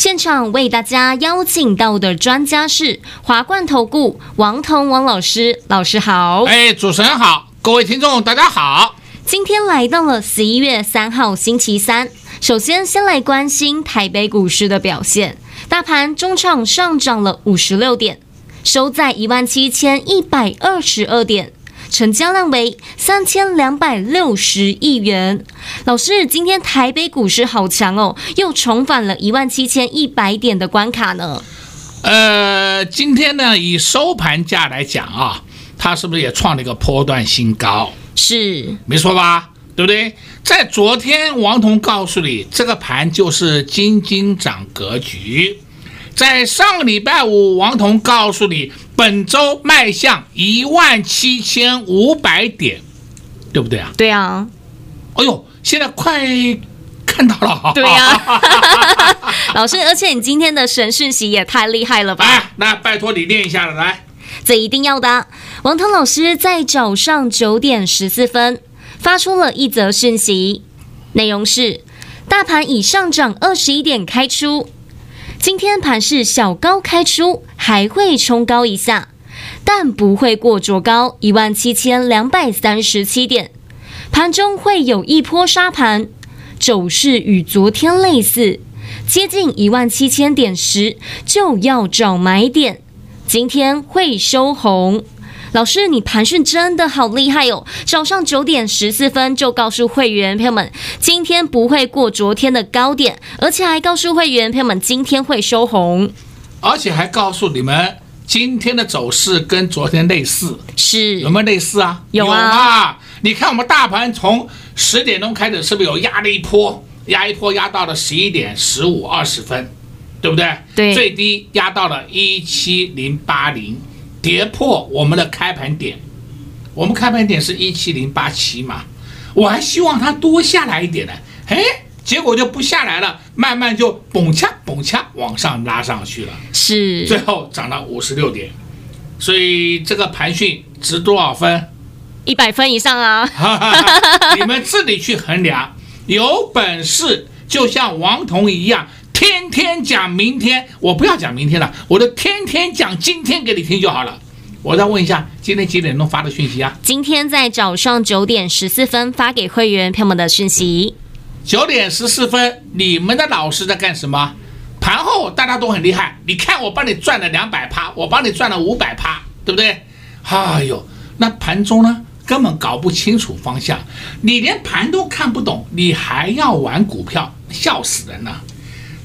现场为大家邀请到的专家是华冠投顾王彤王老师，老师好。哎，主持人好，各位听众大家好。今天来到了十一月三号星期三，首先先来关心台北股市的表现。大盘中场上涨了五十六点，收在一万七千一百二十二点，成交量为三千两百六十亿元。老师，今天台北股市好强哦，又重返了一万七千一百点的关卡呢。呃，今天呢，以收盘价来讲啊，它是不是也创了一个波段新高？是，没错吧？对不对？在昨天，王彤告诉你，这个盘就是金金涨格局。在上个礼拜五，王彤告诉你，本周迈向一万七千五百点，对不对啊？对啊。哎呦，现在快看到了。对呀。老师，而且你今天的神讯息也太厉害了吧？哎，那拜托你念一下了，来。这一定要的。王彤老师在早上九点十四分发出了一则讯息，内容是：大盘已上涨二十一点开出，今天盘是小高开出，还会冲高一下，但不会过卓高一万七千两百三十七点，盘中会有一波杀盘，走势与昨天类似，接近一万七千点时就要找买点。今天会收红，老师，你盘讯真的好厉害哦！早上九点十四分就告诉会员朋友们，今天不会过昨天的高点，而且还告诉会员朋友们，今天会收红，而且还告诉你们，今天的走势跟昨天类似，是有没有类似啊？有啊！有啊，你看我们大盘从十点钟开始，是不是有压了一波？压一波压到了十一点十五二十分。对不对？对，最低压到了一七零八零，跌破我们的开盘点。我们开盘点是一七零八七嘛，我还希望它多下来一点呢。哎，结果就不下来了，慢慢就蹦恰蹦恰往上拉上去了。是，最后涨到五十六点。所以这个盘讯值多少分？一百分以上啊！你们自己去衡量。有本事就像王彤一样。天天讲明天，我不要讲明天了，我就天天讲今天给你听就好了。我再问一下，今天几点钟发的讯息啊？今天在早上九点十四分发给会员朋友们的讯息。九点十四分，你们的老师在干什么？盘后大家都很厉害，你看我帮你赚了两百趴，我帮你赚了五百趴，对不对？哎呦，那盘中呢，根本搞不清楚方向，你连盘都看不懂，你还要玩股票，笑死人了。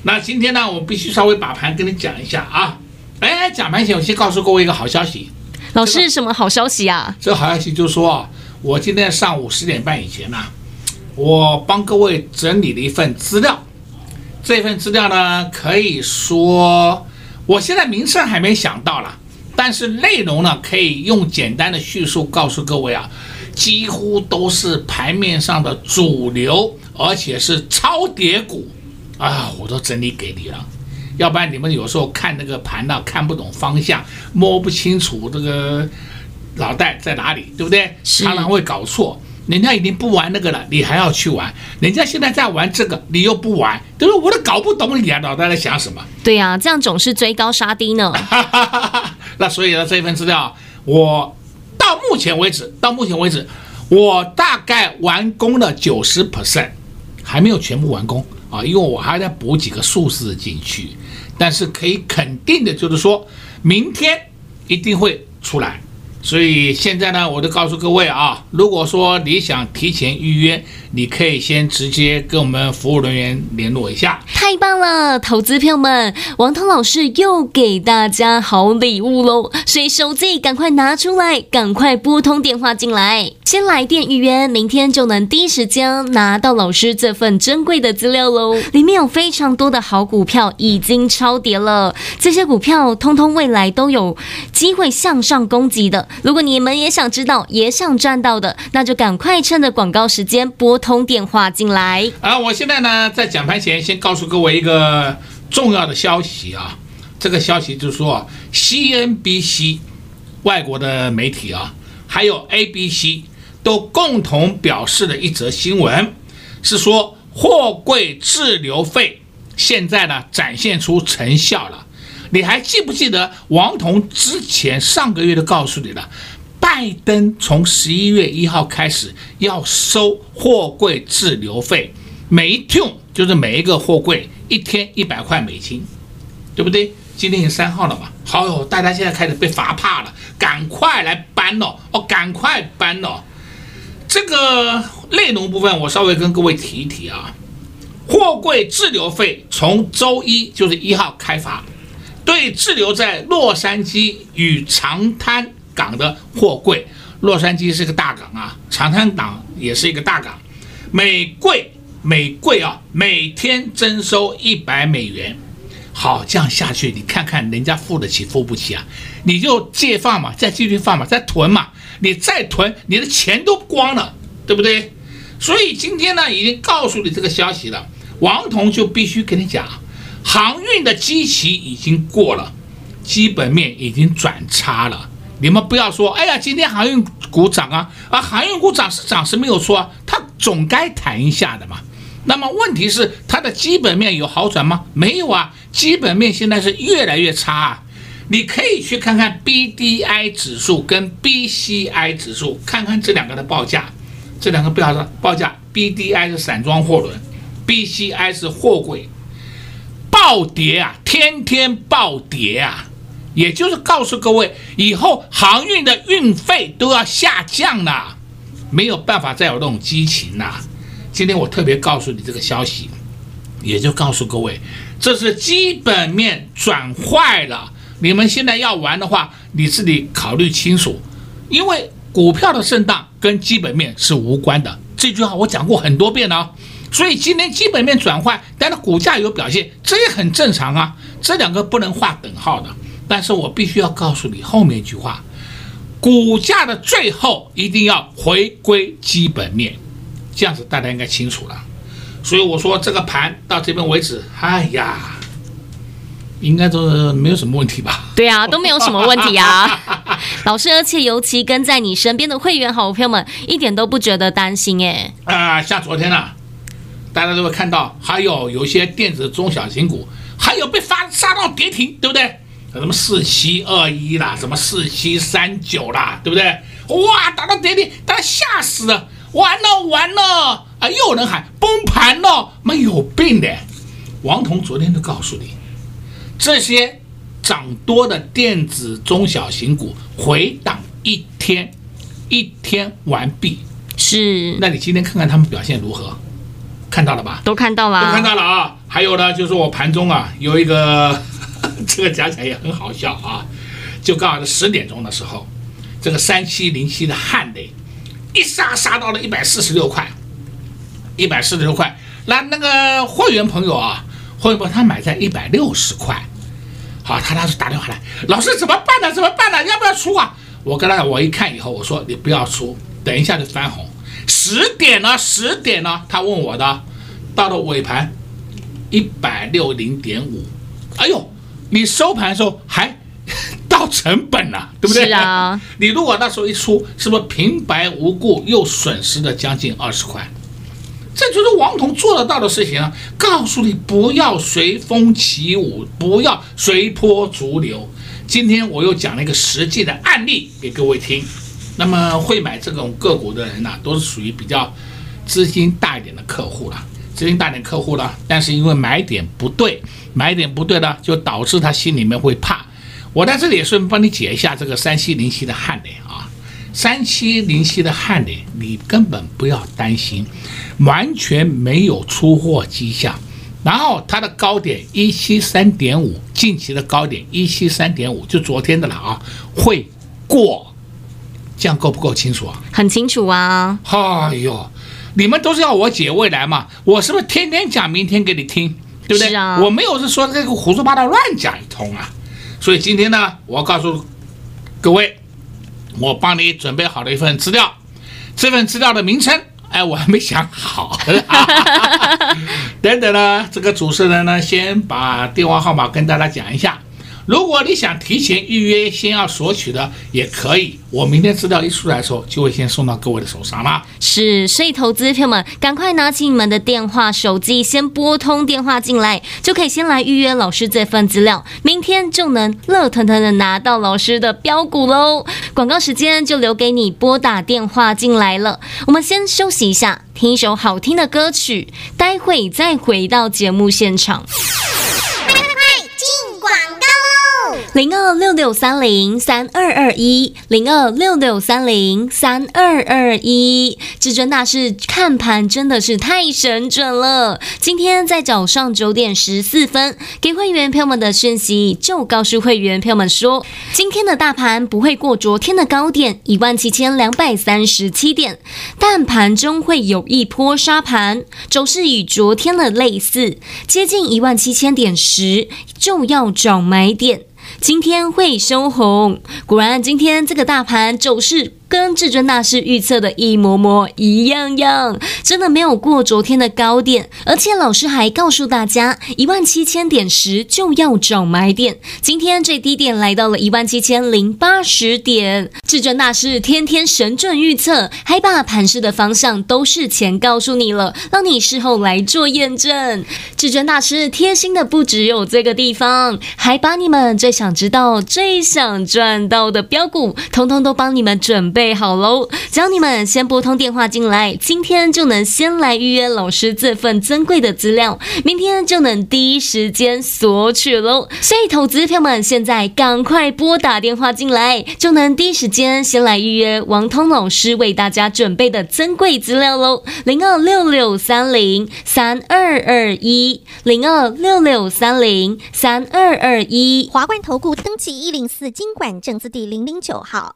那今天呢，我必须稍微把盘跟你讲一下啊。哎，讲盘前我先告诉各位一个好消息。老师，这个、什么好消息啊？这好消息就是说，我今天上午十点半以前呢、啊，我帮各位整理了一份资料。这份资料呢，可以说我现在名称还没想到了，但是内容呢，可以用简单的叙述告诉各位啊，几乎都是盘面上的主流，而且是超跌股。啊，我都整理给你了，要不然你们有时候看那个盘呢，看不懂方向，摸不清楚这个脑袋在哪里，对不对？常常会搞错。人家已经不玩那个了，你还要去玩？人家现在在玩这个，你又不玩，对不对？我都搞不懂你啊脑袋在想什么。对呀、啊，这样总是追高杀低呢。那所以呢，这份资料我到目前为止，到目前为止，我大概完工了九十 percent，还没有全部完工。啊，因为我还在补几个数字进去，但是可以肯定的就是说，明天一定会出来。所以现在呢，我就告诉各位啊，如果说你想提前预约，你可以先直接跟我们服务人员联络一下。太棒了，投资朋友们，王涛老师又给大家好礼物喽！所以手机赶快拿出来，赶快拨通电话进来，先来电预约，明天就能第一时间拿到老师这份珍贵的资料喽。里面有非常多的好股票已经超跌了，这些股票通通未来都有机会向上攻击的。如果你们也想知道，也想赚到的，那就赶快趁着广告时间拨通电话进来。啊，我现在呢在讲盘前先告诉。各位一个重要的消息啊，这个消息就是说，CNBC 外国的媒体啊，还有 ABC 都共同表示了一则新闻，是说货柜滞留费现在呢展现出成效了。你还记不记得王彤之前上个月就告诉你了，拜登从十一月一号开始要收货柜滞留费，每一天。就是每一个货柜一天一百块美金，对不对？今天已经三号了嘛，好哟，大家现在开始被罚怕了，赶快来搬哦，哦，赶快搬哦。这个内容部分我稍微跟各位提一提啊。货柜滞留费从周一就是一号开罚，对滞留在洛杉矶与长滩港的货柜，洛杉矶是个大港啊，长滩港也是一个大港，每柜。每柜啊，每天征收一百美元。好，这样下去，你看看人家付得起付不起啊？你就借放嘛，再继续放嘛，再囤嘛。你再囤，你的钱都光了，对不对？所以今天呢，已经告诉你这个消息了。王彤就必须跟你讲，航运的基期已经过了，基本面已经转差了。你们不要说，哎呀，今天航运股涨啊，啊，航运股涨是涨是没有错啊，它总该弹一下的嘛。那么问题是它的基本面有好转吗？没有啊，基本面现在是越来越差啊。你可以去看看 BDI 指数跟 BCI 指数，看看这两个的报价。这两个不要说报价，BDI 是散装货轮，BCI 是货柜，暴跌啊，天天暴跌啊。也就是告诉各位，以后航运的运费都要下降了，没有办法再有那种激情了。今天我特别告诉你这个消息，也就告诉各位，这是基本面转坏了。你们现在要玩的话，你自己考虑清楚，因为股票的震荡跟基本面是无关的。这句话我讲过很多遍了，所以今天基本面转坏，但是股价有表现，这也很正常啊。这两个不能划等号的。但是我必须要告诉你后面一句话，股价的最后一定要回归基本面。这样子大家应该清楚了，所以我说这个盘到这边为止，哎呀，应该都没有什么问题吧？对啊，都没有什么问题啊，老师，而且尤其跟在你身边的会员好朋友们一点都不觉得担心哎。啊，像昨天呢、啊，大家都会看到，还有有一些电子中小型股，还有被发杀到跌停，对不对？什么四七二一啦，什么四七三九啦，对不对？哇，打到跌停，大家吓死了。完了完了啊！又有人喊崩盘了，没有病的。王彤昨天就告诉你，这些涨多的电子中小型股回档一天，一天完毕。是，那你今天看看他们表现如何？看到了吧？都看到了，都看到了啊！还有呢，就是我盘中啊有一个，这个讲起来也很好笑啊，就刚好是十点钟的时候，这个三七零七的汉雷。一杀杀到了一百四十六块，一百四十六块。那那个会员朋友啊，会员朋友他买在一百六十块。好，他当时打电话来，老师怎么办呢？怎么办呢？要不要出啊？我跟他我一看以后，我说你不要出，等一下就翻红。十点了，十点了，他问我的，到了尾盘一百六零点五。哎呦，你收盘的时候还。到成本了，对不对？是啊，你如果那时候一出，是不是平白无故又损失了将近二十块？这就是王彤做得到的事情啊！告诉你不要随风起舞，不要随波逐流。今天我又讲了一个实际的案例给各位听。那么会买这种个股的人呢，都是属于比较资金大一点的客户了。资金大点客户了，但是因为买点不对，买点不对呢，就导致他心里面会怕。我在这里也顺便帮你解一下这个三七零七的汉磊啊，三七零七的汉磊，你根本不要担心，完全没有出货迹象，然后它的高点一七三点五，近期的高点一七三点五，就昨天的了啊，会过，这样够不够清楚啊？很清楚啊。哎呦，你们都是要我解未来嘛？我是不是天天讲明天给你听，对不对？啊。我没有是说这个胡说八道乱讲一通啊。所以今天呢，我告诉各位，我帮你准备好了一份资料，这份资料的名称。哎，我还没想好。等等呢，这个主持人呢，先把电话号码跟大家讲一下。如果你想提前预约，先要索取的也可以。我明天资料一出来的时候，就会先送到各位的手上了。是，所以投资朋友们，赶快拿起你们的电话、手机，先拨通电话进来，就可以先来预约老师这份资料，明天就能热腾腾的拿到老师的标股喽。广告时间就留给你拨打电话进来了。我们先休息一下，听一首好听的歌曲，待会再回到节目现场。零二六六三零三二二一，零二六六三零三二二一，至尊大师看盘真的是太神准了。今天在早上九点十四分给会员朋友们的讯息，就告诉会员朋友们说，今天的大盘不会过昨天的高点一万七千两百三十七点，但盘中会有一波杀盘，走势与昨天的类似，接近一万七千点时就要找买点。今天会收红，果然今天这个大盘走势。跟至尊大师预测的一模模一样样，真的没有过昨天的高点，而且老师还告诉大家，一万七千点时就要找买点。今天最低点来到了一万七千零八十点，至尊大师天天神准预测，还把盘势的方向都事前告诉你了，让你事后来做验证。至尊大师贴心的不只有这个地方，还把你们最想知道、最想赚到的标股，通通都帮你们准备。备好喽！只要你们先拨通电话进来，今天就能先来预约老师这份珍贵的资料，明天就能第一时间索取喽。所以，投资票们现在赶快拨打电话进来，就能第一时间先来预约王通老师为大家准备的珍贵资料喽。零二六六三零三二二一，零二六六三零三二二一，华冠投顾登记一零四金管证字第零零九号。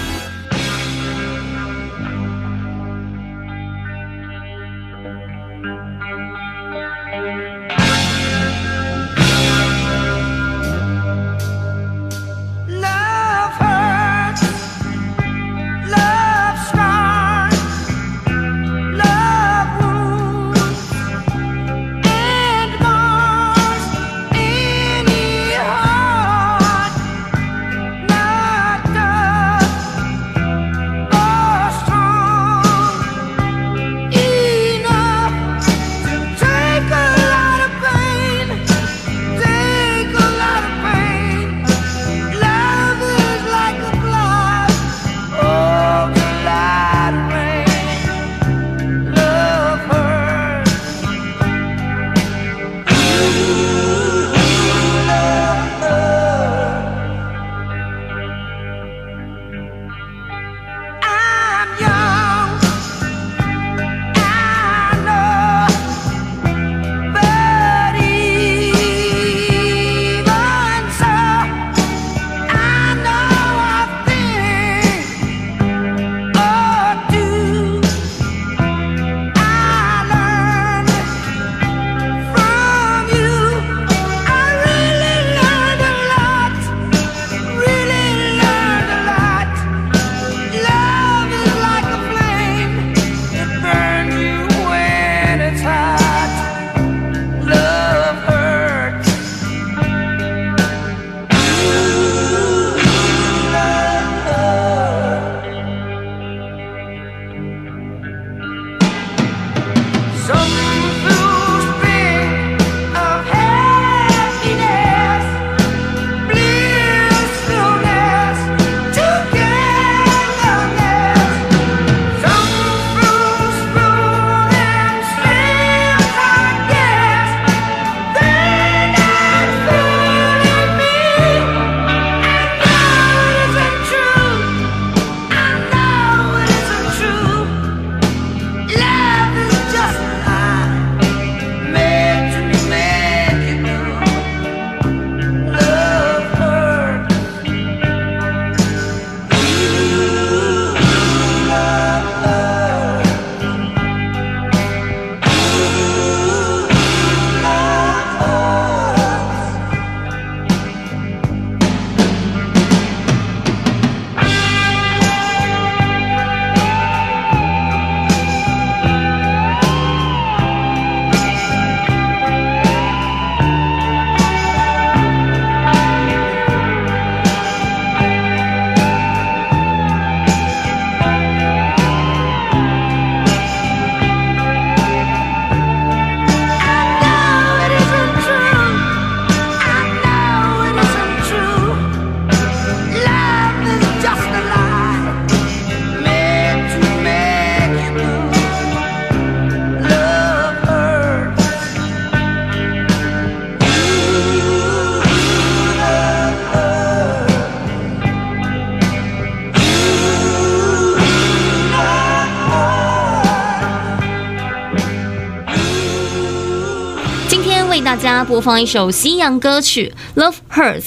播放一首西洋歌曲《Love Hurts》。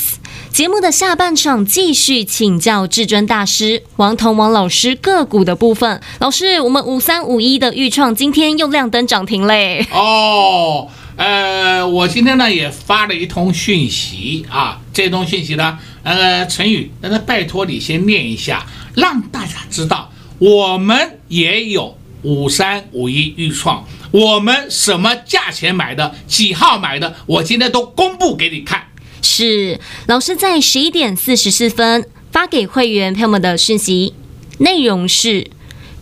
节目的下半场继续请教至尊大师王彤王老师个股的部分。老师，我们五三五一的预创今天又亮灯涨停嘞！哦，呃，我今天呢也发了一通讯息啊，这通讯息呢，呃，陈宇，那他拜托你先念一下，让大家知道我们也有五三五一预创，我们什么价钱买的，几号买的，我今天都公布给你看。是老师在十一点四十四分发给会员朋友们的讯息，内容是：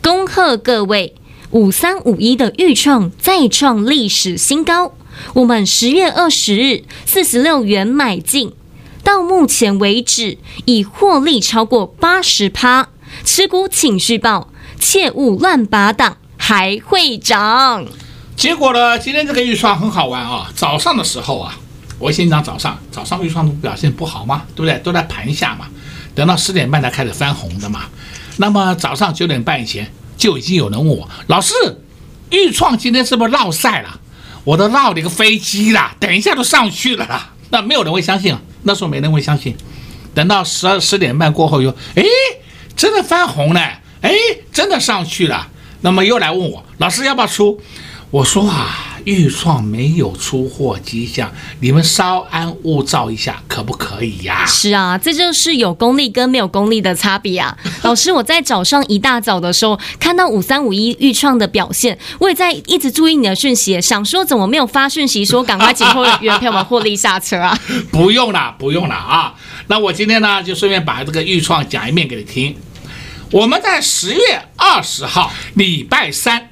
恭贺各位五三五一的预创再创历史新高。我们十月二十日四十六元买进，到目前为止已获利超过八十趴。持股请续报，切勿乱拔档，还会涨。结果呢？今天这个预创很好玩啊！早上的时候啊。我先讲早上，早上预创都表现不好嘛，对不对？都在盘下嘛，等到十点半才开始翻红的嘛。那么早上九点半以前就已经有人问我，老师，钰创今天是不是落赛了？我都落了一个飞机了，等一下都上去了啦。那没有人会相信，那时候没人会相信。等到十二十点半过后又，哎，真的翻红了，哎，真的上去了。那么又来问我，老师要不要出？我说啊。预创没有出货迹象，你们稍安勿躁一下，可不可以呀？是啊，这就是有功力跟没有功力的差别啊。老师，我在早上一大早的时候看到五三五一预创的表现，我也在一直注意你的讯息，想说怎么没有发讯息说赶快请会员票们获利下车啊？不用了，不用了啊。那我今天呢，就顺便把这个预创讲一遍给你听。我们在十月二十号礼拜三。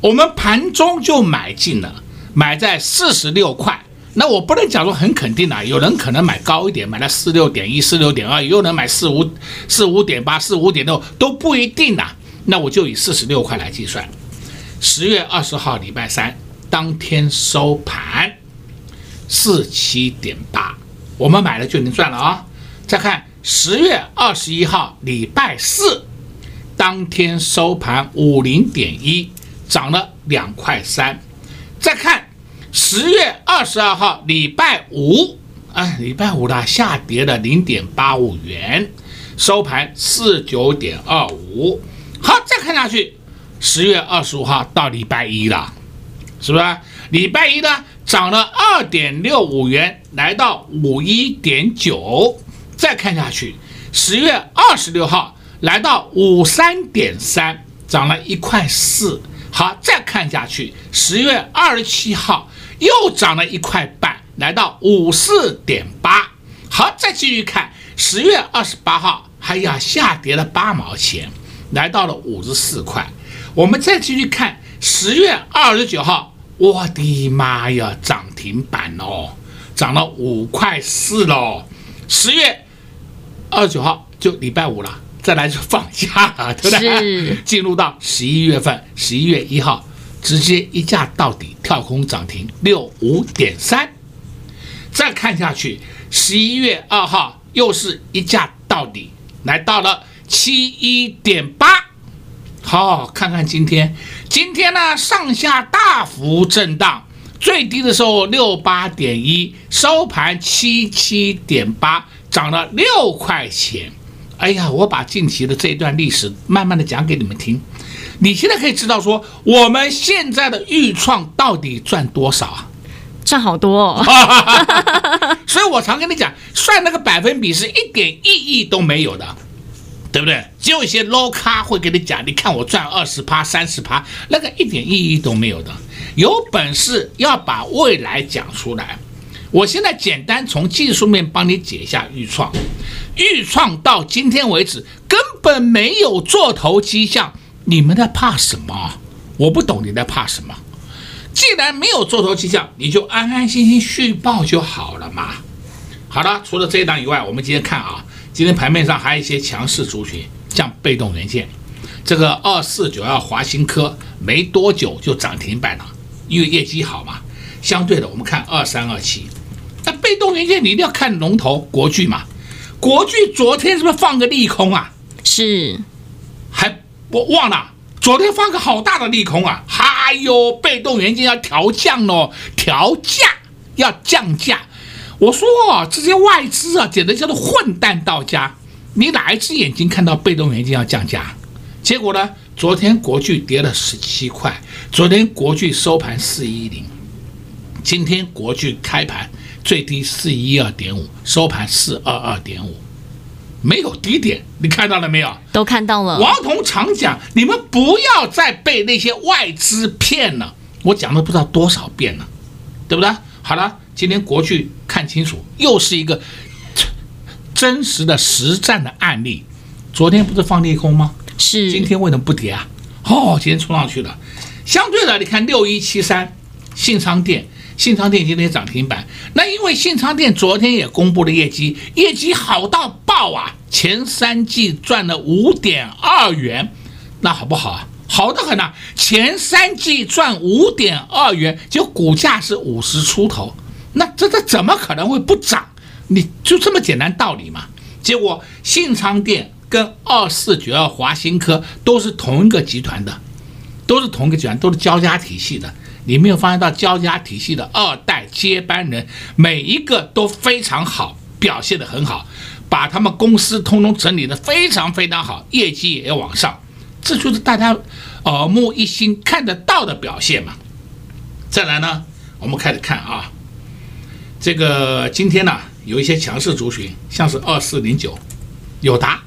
我们盘中就买进了，买在四十六块。那我不能讲说很肯定啊，有人可能买高一点，买了四六点一、四六点二，也有人买四五四五点八、四五点六，都不一定啊。那我就以四十六块来计算。十月二十号礼拜三当天收盘四七点八，我们买了就能赚了啊。再看十月二十一号礼拜四当天收盘五零点一。涨了两块三，再看十月二十二号礼拜五，哎，礼拜五的，下跌了零点八五元，收盘四九点二五。好，再看下去，十月二十五号到礼拜一了，是不是？礼拜一呢，涨了二点六五元，来到五一点九。再看下去，十月二十六号来到五三点三，涨了一块四。好，再看下去，十月二十七号又涨了一块半，来到五四点八。好，再继续看，十月二十八号，哎呀，下跌了八毛钱，来到了五十四块。我们再继续看，十月二十九号，我的妈呀，涨停板哦，涨了五块四喽。十月二十九号就礼拜五了。再来就放假了，对不对？进入到十一月份，十一月一号，直接一价到底，跳空涨停六五点三。再看下去，十一月二号又是一价到底，来到了七一点八。好，看看今天，今天呢上下大幅震荡，最低的时候六八点一，收盘七七点八，涨了六块钱。哎呀，我把近期的这一段历史慢慢的讲给你们听，你现在可以知道说我们现在的预创到底赚多少啊？赚好多哦，所以我常跟你讲，算那个百分比是一点意义都没有的，对不对？只有一些 low 咖会给你讲，你看我赚二十趴、三十趴，那个一点意义都没有的。有本事要把未来讲出来。我现在简单从技术面帮你解一下预创。钰创到今天为止根本没有做头迹象，你们在怕什么？我不懂你在怕什么。既然没有做头迹象，你就安安心心续报就好了嘛。好了，除了这一档以外，我们今天看啊，今天盘面上还有一些强势族群，像被动元件，这个二四九二华新科没多久就涨停板了，因为业绩好嘛。相对的，我们看二三二七，被动元件你一定要看龙头国巨嘛。国巨昨天是不是放个利空啊？是，还我忘了，昨天放个好大的利空啊！哎呦，被动元件要调降喽，调价要降价。我说这些外资啊，简直叫做混蛋到家。你哪一只眼睛看到被动元件要降价？结果呢？昨天国巨跌了十七块，昨天国巨收盘四一零，今天国巨开盘最低四一二点五，收盘四二二点五，没有低点，你看到了没有？都看到了。王彤常讲，你们不要再被那些外资骗了，我讲了不知道多少遍了，对不对？好了，今天国剧看清楚，又是一个真实的实战的案例。昨天不是放利空吗？是，今天为什么不跌啊？哦，今天冲上去了。相对的，你看六一七三，信昌电，信昌电今天涨停板。那因为信昌电昨天也公布了业绩，业绩好到爆啊！前三季赚了五点二元，那好不好啊？好得很呐！前三季赚五点二元，就股价是五十出头，那这这怎么可能会不涨？你就这么简单道理嘛？结果信昌电。跟二四九二华新科都是同一个集团的，都是同一个集团，都是交加体系的。你没有发现到交加体系的二代接班人每一个都非常好，表现得很好，把他们公司通通整理得非常非常好，业绩也要往上，这就是大家耳目一新看得到的表现嘛。再来呢，我们开始看啊，这个今天呢有一些强势族群，像是二四零九友达。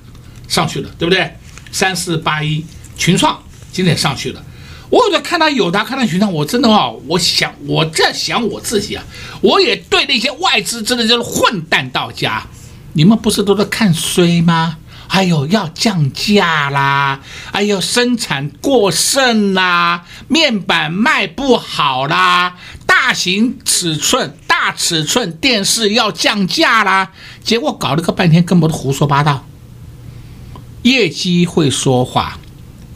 上去了，对不对？三四八一群创今天上去了。我有在看到友达，看到群创，我真的啊，我想我在想我自己啊，我也对那些外资真的就是混蛋到家。你们不是都在看衰吗？哎呦，要降价啦！哎呦，生产过剩啦，面板卖不好啦，大型尺寸、大尺寸电视要降价啦。结果搞了个半天，根本都胡说八道。业绩会说话，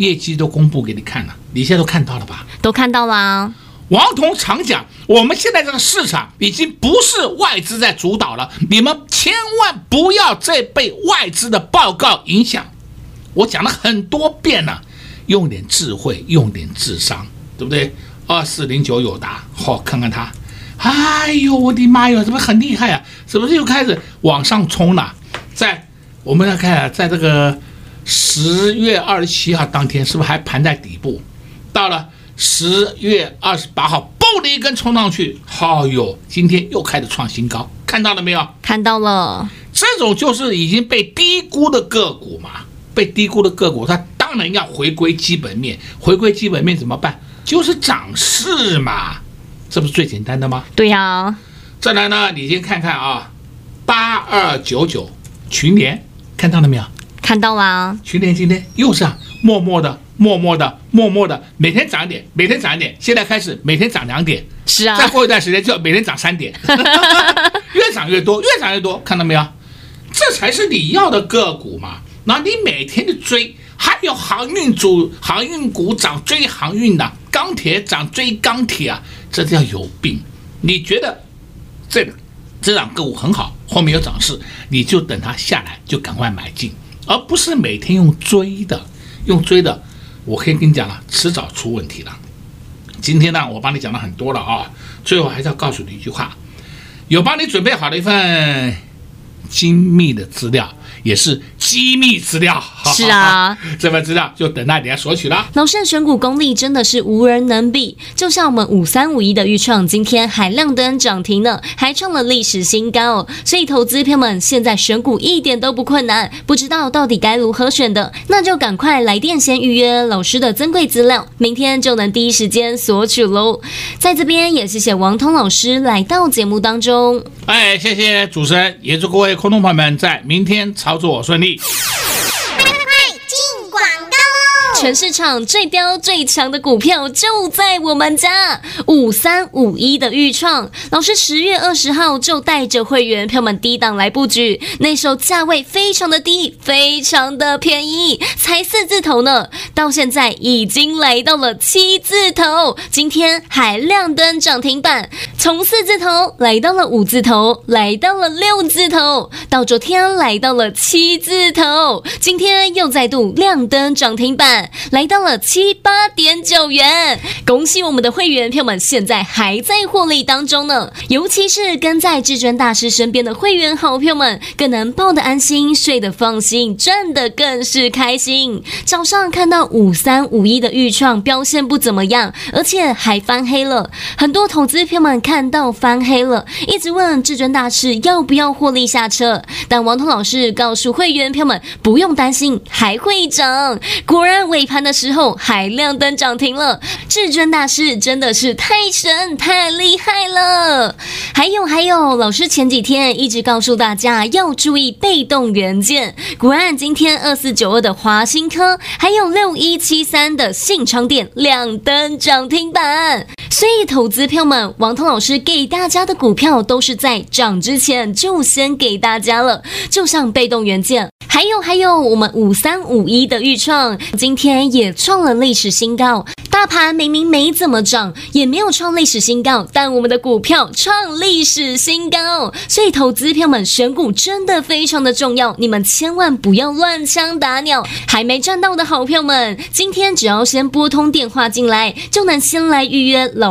业绩都公布给你看了，你现在都看到了吧？都看到了。王彤常讲，我们现在这个市场已经不是外资在主导了，你们千万不要再被外资的报告影响。我讲了很多遍了，用点智慧，用点智商，对不对？二四零九友达，好，看看它，哎呦，我的妈哟，怎么很厉害啊？是不是又开始往上冲了？在我们来看啊，在这个。十月二十七号当天是不是还盘在底部？到了十月二十八号，嘣的一根冲上去，好哟，今天又开始创新高，看到了没有？看到了。这种就是已经被低估的个股嘛，被低估的个股，它当然要回归基本面。回归基本面怎么办？就是涨势嘛，这不是最简单的吗？对呀。再来呢，你先看看啊，八二九九群联，看到了没有？看到吗，群联今天又是啊，默默的、默默的、默默的，每天涨一点，每天涨一点。现在开始每天涨两点，是啊，再过一段时间就要每天涨三点，越涨越多，越涨越多，看到没有？这才是你要的个股嘛。那你每天的追，还有航运组、航运股涨追航运的，钢铁涨追钢铁啊，这叫有病。你觉得这个这档个股很好，后面有涨势，你就等它下来，就赶快买进。而不是每天用追的，用追的，我可以跟你讲了，迟早出问题了。今天呢，我帮你讲了很多了啊，最后还是要告诉你一句话，有帮你准备好的一份精密的资料。也是机密资料，是啊，这份资料就等待你来索取了。老师的选股功力真的是无人能比，就像我们五三五一的预创，今天还亮灯涨停呢，还创了历史新高。所以投资朋友们现在选股一点都不困难，不知道到底该如何选的，那就赶快来电先预约老师的珍贵资料，明天就能第一时间索取喽。在这边也谢谢王通老师来到节目当中。哎，谢谢主持人，也祝各位空众朋友们在明天操作顺利。全市场最飙最强的股票就在我们家，五三五一的预创老师十月二十号就带着会员票们低档来布局，那时候价位非常的低，非常的便宜，才四字头呢，到现在已经来到了七字头，今天还亮灯涨停板，从四字头来到了五字头，来到了六字头，到昨天来到了七字头，今天又再度亮灯涨停板。来到了七八点九元。恭喜我们的会员朋友们，现在还在获利当中呢。尤其是跟在至尊大师身边的会员好朋友们，更能抱得安心，睡得放心，赚得更是开心。早上看到五三五一的预创表现不怎么样，而且还翻黑了。很多投资朋友们看到翻黑了，一直问至尊大师要不要获利下车，但王彤老师告诉会员朋友们不用担心，还会涨。果然为尾盘的时候还亮灯涨停了。至尊大师真的是太神太厉害了。还有还有，老师前几天一直告诉大家要注意被动元件，果然今天二四九二的华新科，还有六一七三的信昌店亮灯涨停板。所以投资票们，王彤老师给大家的股票都是在涨之前就先给大家了，就像被动元件。还有还有，我们五三五一的预创今天也创了历史新高。大盘明明没怎么涨，也没有创历史新高，但我们的股票创历史新高。所以投资票们选股真的非常的重要，你们千万不要乱枪打鸟。还没赚到的好票们，今天只要先拨通电话进来，就能先来预约老